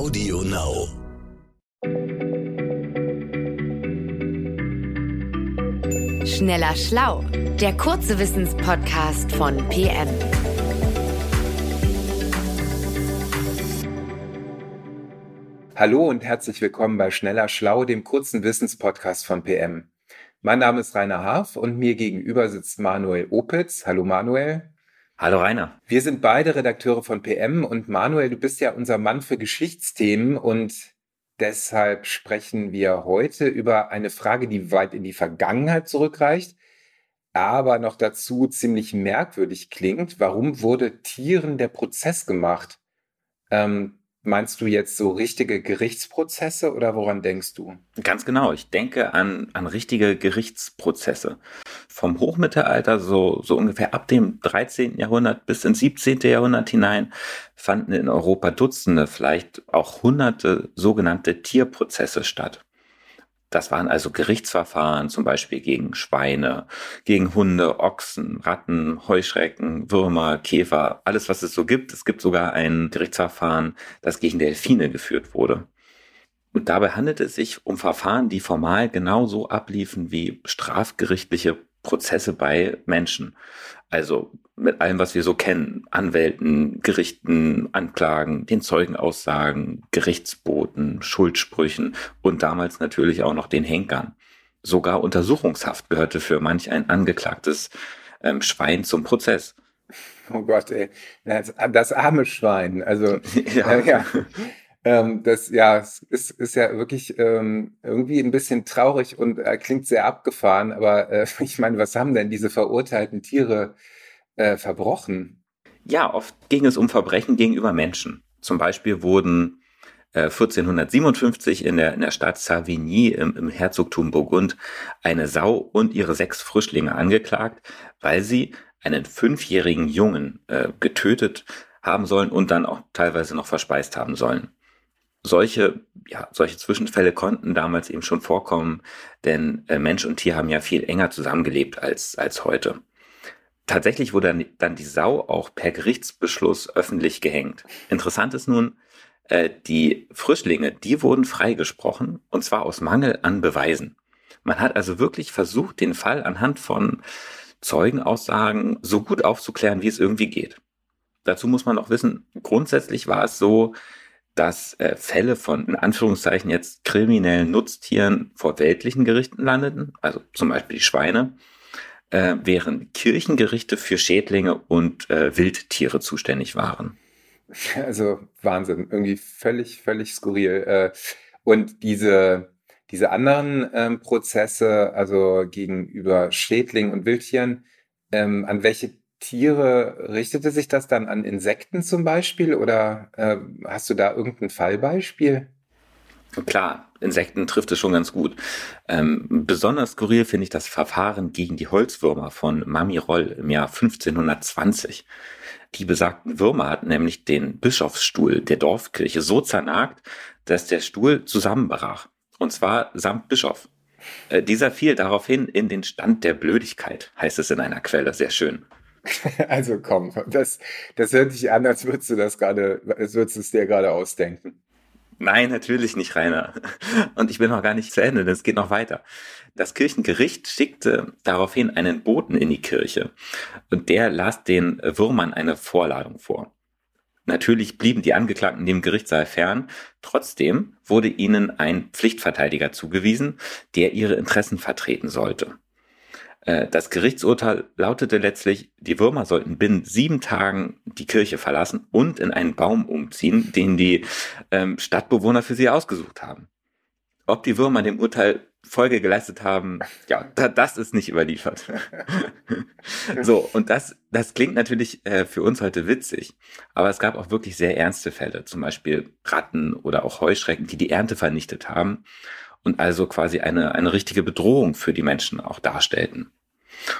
Audio Now. Schneller Schlau, der kurze Wissenspodcast von PM. Hallo und herzlich willkommen bei Schneller Schlau, dem kurzen Wissenspodcast von PM. Mein Name ist Rainer Harf und mir gegenüber sitzt Manuel Opitz. Hallo Manuel. Hallo Rainer. Wir sind beide Redakteure von PM und Manuel, du bist ja unser Mann für Geschichtsthemen und deshalb sprechen wir heute über eine Frage, die weit in die Vergangenheit zurückreicht, aber noch dazu ziemlich merkwürdig klingt. Warum wurde Tieren der Prozess gemacht? Ähm, Meinst du jetzt so richtige Gerichtsprozesse oder woran denkst du? Ganz genau. Ich denke an, an richtige Gerichtsprozesse. Vom Hochmittelalter, so, so ungefähr ab dem 13. Jahrhundert bis ins 17. Jahrhundert hinein, fanden in Europa Dutzende, vielleicht auch hunderte sogenannte Tierprozesse statt. Das waren also Gerichtsverfahren, zum Beispiel gegen Schweine, gegen Hunde, Ochsen, Ratten, Heuschrecken, Würmer, Käfer, alles, was es so gibt. Es gibt sogar ein Gerichtsverfahren, das gegen Delfine geführt wurde. Und dabei handelt es sich um Verfahren, die formal genauso abliefen wie strafgerichtliche Prozesse bei Menschen. Also mit allem, was wir so kennen. Anwälten, Gerichten, Anklagen, den Zeugenaussagen, Gerichtsboten, Schuldsprüchen und damals natürlich auch noch den Henkern. Sogar Untersuchungshaft gehörte für manch ein angeklagtes ähm, Schwein zum Prozess. Oh Gott, ey. Das, das arme Schwein. Also, ja. Äh, ja. Ähm, das ja, ist, ist ja wirklich ähm, irgendwie ein bisschen traurig und äh, klingt sehr abgefahren, aber äh, ich meine, was haben denn diese verurteilten Tiere äh, verbrochen? Ja, oft ging es um Verbrechen gegenüber Menschen. Zum Beispiel wurden äh, 1457 in der, in der Stadt Savigny im, im Herzogtum Burgund eine Sau und ihre sechs Frischlinge angeklagt, weil sie einen fünfjährigen Jungen äh, getötet haben sollen und dann auch teilweise noch verspeist haben sollen solche, ja, solche Zwischenfälle konnten damals eben schon vorkommen, denn äh, Mensch und Tier haben ja viel enger zusammengelebt als, als heute. Tatsächlich wurde dann, dann die Sau auch per Gerichtsbeschluss öffentlich gehängt. Interessant ist nun, äh, die Frischlinge, die wurden freigesprochen und zwar aus Mangel an Beweisen. Man hat also wirklich versucht, den Fall anhand von Zeugenaussagen so gut aufzuklären, wie es irgendwie geht. Dazu muss man auch wissen, grundsätzlich war es so, dass äh, Fälle von, in Anführungszeichen jetzt, kriminellen Nutztieren vor weltlichen Gerichten landeten, also zum Beispiel die Schweine, äh, während Kirchengerichte für Schädlinge und äh, Wildtiere zuständig waren. Also Wahnsinn, irgendwie völlig, völlig skurril. Äh, und diese, diese anderen ähm, Prozesse, also gegenüber Schädlingen und Wildtieren, ähm, an welche Tiere, richtete sich das dann an Insekten zum Beispiel oder äh, hast du da irgendein Fallbeispiel? Klar, Insekten trifft es schon ganz gut. Ähm, besonders skurril finde ich das Verfahren gegen die Holzwürmer von Mami Roll im Jahr 1520. Die besagten Würmer hatten nämlich den Bischofsstuhl der Dorfkirche so zernagt, dass der Stuhl zusammenbrach. Und zwar samt Bischof. Äh, dieser fiel daraufhin in den Stand der Blödigkeit, heißt es in einer Quelle, sehr schön. Also komm, das, das hört sich an, als würdest du das gerade, als würdest du es dir gerade ausdenken. Nein, natürlich nicht, Rainer. Und ich bin noch gar nicht zu Ende, denn es geht noch weiter. Das Kirchengericht schickte daraufhin einen Boten in die Kirche und der las den Würmern eine Vorladung vor. Natürlich blieben die Angeklagten dem Gerichtssaal fern, trotzdem wurde ihnen ein Pflichtverteidiger zugewiesen, der ihre Interessen vertreten sollte. Äh, das Gerichtsurteil lautete letztlich, die Würmer sollten binnen sieben Tagen die Kirche verlassen und in einen Baum umziehen, den die ähm, Stadtbewohner für sie ausgesucht haben. Ob die Würmer dem Urteil Folge geleistet haben, ja, das ist nicht überliefert. so, und das, das klingt natürlich äh, für uns heute witzig, aber es gab auch wirklich sehr ernste Fälle, zum Beispiel Ratten oder auch Heuschrecken, die die Ernte vernichtet haben und also quasi eine, eine richtige Bedrohung für die Menschen auch darstellten.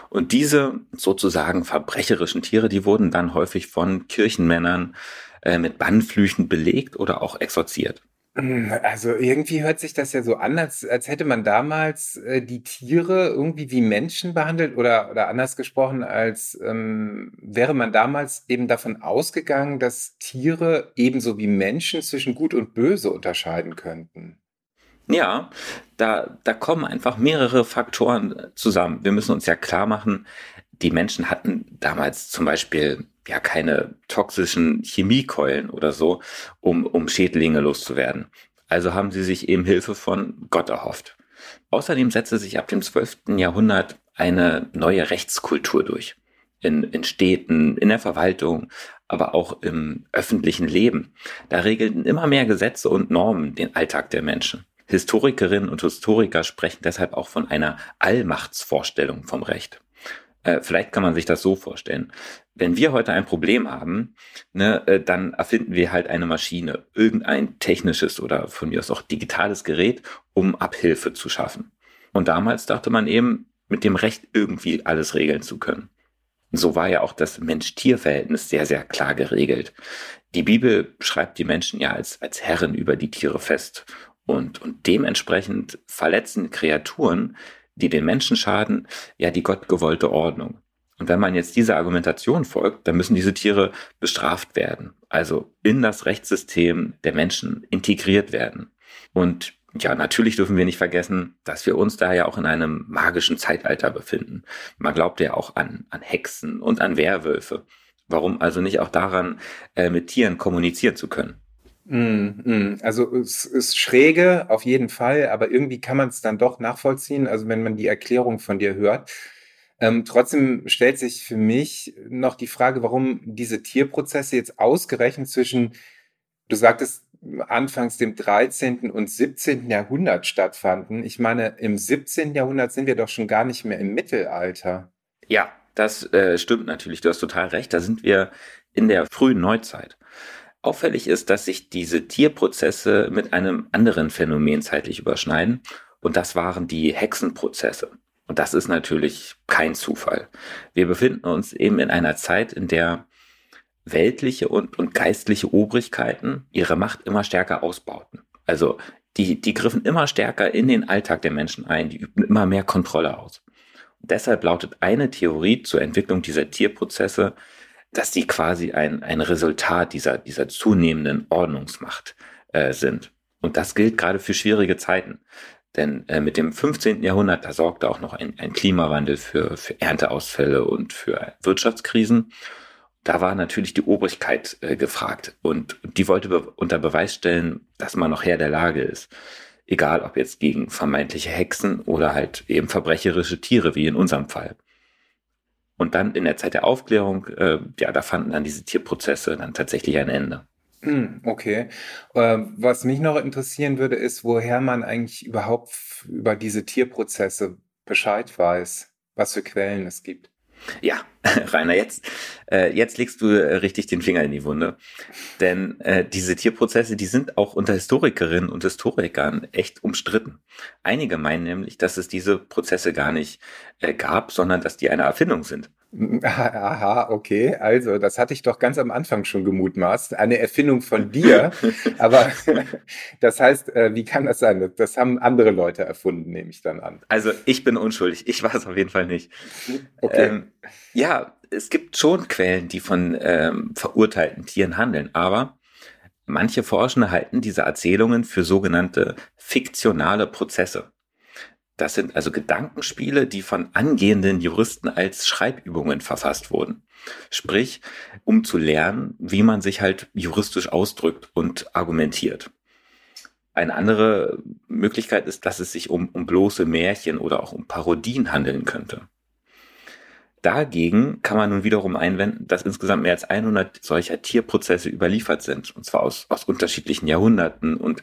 Und diese sozusagen verbrecherischen Tiere, die wurden dann häufig von Kirchenmännern äh, mit Bannflüchen belegt oder auch exorziert. Hm, also irgendwie hört sich das ja so an, als, als hätte man damals äh, die Tiere irgendwie wie Menschen behandelt oder, oder anders gesprochen, als ähm, wäre man damals eben davon ausgegangen, dass Tiere ebenso wie Menschen zwischen Gut und Böse unterscheiden könnten. Ja, da, da kommen einfach mehrere Faktoren zusammen. Wir müssen uns ja klar machen, die Menschen hatten damals zum Beispiel ja keine toxischen Chemiekeulen oder so, um, um Schädlinge loszuwerden. Also haben sie sich eben Hilfe von Gott erhofft. Außerdem setzte sich ab dem 12. Jahrhundert eine neue Rechtskultur durch. In, in Städten, in der Verwaltung, aber auch im öffentlichen Leben. Da regelten immer mehr Gesetze und Normen den Alltag der Menschen. Historikerinnen und Historiker sprechen deshalb auch von einer Allmachtsvorstellung vom Recht. Äh, vielleicht kann man sich das so vorstellen. Wenn wir heute ein Problem haben, ne, äh, dann erfinden wir halt eine Maschine, irgendein technisches oder von mir aus auch digitales Gerät, um Abhilfe zu schaffen. Und damals dachte man eben, mit dem Recht irgendwie alles regeln zu können. So war ja auch das Mensch-Tier-Verhältnis sehr, sehr klar geregelt. Die Bibel schreibt die Menschen ja als, als Herren über die Tiere fest. Und, und dementsprechend verletzen Kreaturen die den Menschen schaden, ja die gottgewollte Ordnung. Und wenn man jetzt dieser Argumentation folgt, dann müssen diese Tiere bestraft werden, also in das Rechtssystem der Menschen integriert werden. Und ja, natürlich dürfen wir nicht vergessen, dass wir uns da ja auch in einem magischen Zeitalter befinden. Man glaubt ja auch an, an Hexen und an Werwölfe. Warum also nicht auch daran, äh, mit Tieren kommunizieren zu können? Mm, mm. Also es ist schräge auf jeden Fall, aber irgendwie kann man es dann doch nachvollziehen, also wenn man die Erklärung von dir hört. Ähm, trotzdem stellt sich für mich noch die Frage, warum diese Tierprozesse jetzt ausgerechnet zwischen, du sagtest, anfangs dem 13. und 17. Jahrhundert stattfanden. Ich meine, im 17. Jahrhundert sind wir doch schon gar nicht mehr im Mittelalter. Ja, das äh, stimmt natürlich. Du hast total recht. Da sind wir in der frühen Neuzeit. Auffällig ist, dass sich diese Tierprozesse mit einem anderen Phänomen zeitlich überschneiden, und das waren die Hexenprozesse. Und das ist natürlich kein Zufall. Wir befinden uns eben in einer Zeit, in der weltliche und, und geistliche Obrigkeiten ihre Macht immer stärker ausbauten. Also die, die griffen immer stärker in den Alltag der Menschen ein, die übten immer mehr Kontrolle aus. Und deshalb lautet eine Theorie zur Entwicklung dieser Tierprozesse, dass die quasi ein, ein Resultat dieser, dieser zunehmenden Ordnungsmacht äh, sind. Und das gilt gerade für schwierige Zeiten. Denn äh, mit dem 15. Jahrhundert, da sorgte auch noch ein, ein Klimawandel für, für Ernteausfälle und für Wirtschaftskrisen. Da war natürlich die Obrigkeit äh, gefragt und die wollte be unter Beweis stellen, dass man noch Herr der Lage ist. Egal ob jetzt gegen vermeintliche Hexen oder halt eben verbrecherische Tiere, wie in unserem Fall. Und dann in der Zeit der Aufklärung, äh, ja, da fanden dann diese Tierprozesse dann tatsächlich ein Ende. Hm, okay. Äh, was mich noch interessieren würde, ist, woher man eigentlich überhaupt über diese Tierprozesse Bescheid weiß, was für Quellen es gibt. Ja, Rainer, jetzt, äh, jetzt legst du äh, richtig den Finger in die Wunde. Denn äh, diese Tierprozesse, die sind auch unter Historikerinnen und Historikern echt umstritten. Einige meinen nämlich, dass es diese Prozesse gar nicht äh, gab, sondern dass die eine Erfindung sind. Aha, okay. Also, das hatte ich doch ganz am Anfang schon gemutmaßt. Eine Erfindung von dir. Aber das heißt, äh, wie kann das sein? Das haben andere Leute erfunden, nehme ich dann an. Also, ich bin unschuldig. Ich war es auf jeden Fall nicht. Okay. Ähm, ja, es gibt schon Quellen, die von ähm, verurteilten Tieren handeln, aber manche Forschende halten diese Erzählungen für sogenannte fiktionale Prozesse. Das sind also Gedankenspiele, die von angehenden Juristen als Schreibübungen verfasst wurden. Sprich, um zu lernen, wie man sich halt juristisch ausdrückt und argumentiert. Eine andere Möglichkeit ist, dass es sich um, um bloße Märchen oder auch um Parodien handeln könnte. Dagegen kann man nun wiederum einwenden, dass insgesamt mehr als 100 solcher Tierprozesse überliefert sind, und zwar aus, aus unterschiedlichen Jahrhunderten und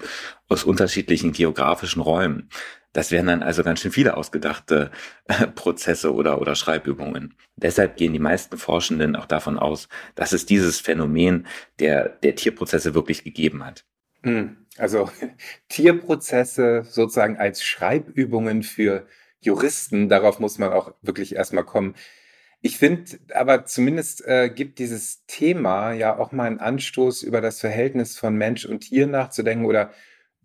aus unterschiedlichen geografischen Räumen. Das wären dann also ganz schön viele ausgedachte äh, Prozesse oder, oder Schreibübungen. Deshalb gehen die meisten Forschenden auch davon aus, dass es dieses Phänomen der, der Tierprozesse wirklich gegeben hat. Hm, also Tierprozesse sozusagen als Schreibübungen für Juristen, darauf muss man auch wirklich erstmal kommen. Ich finde aber zumindest äh, gibt dieses Thema ja auch mal einen Anstoß, über das Verhältnis von Mensch und Tier nachzudenken oder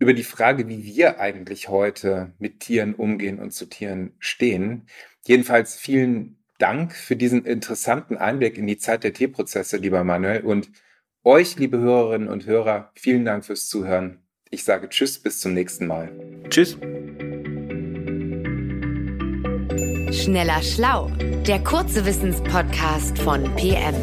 über die Frage, wie wir eigentlich heute mit Tieren umgehen und zu Tieren stehen. Jedenfalls vielen Dank für diesen interessanten Einblick in die Zeit der Tierprozesse, lieber Manuel. Und euch, liebe Hörerinnen und Hörer, vielen Dank fürs Zuhören. Ich sage Tschüss, bis zum nächsten Mal. Tschüss. Schneller Schlau, der kurze Wissenspodcast von PM.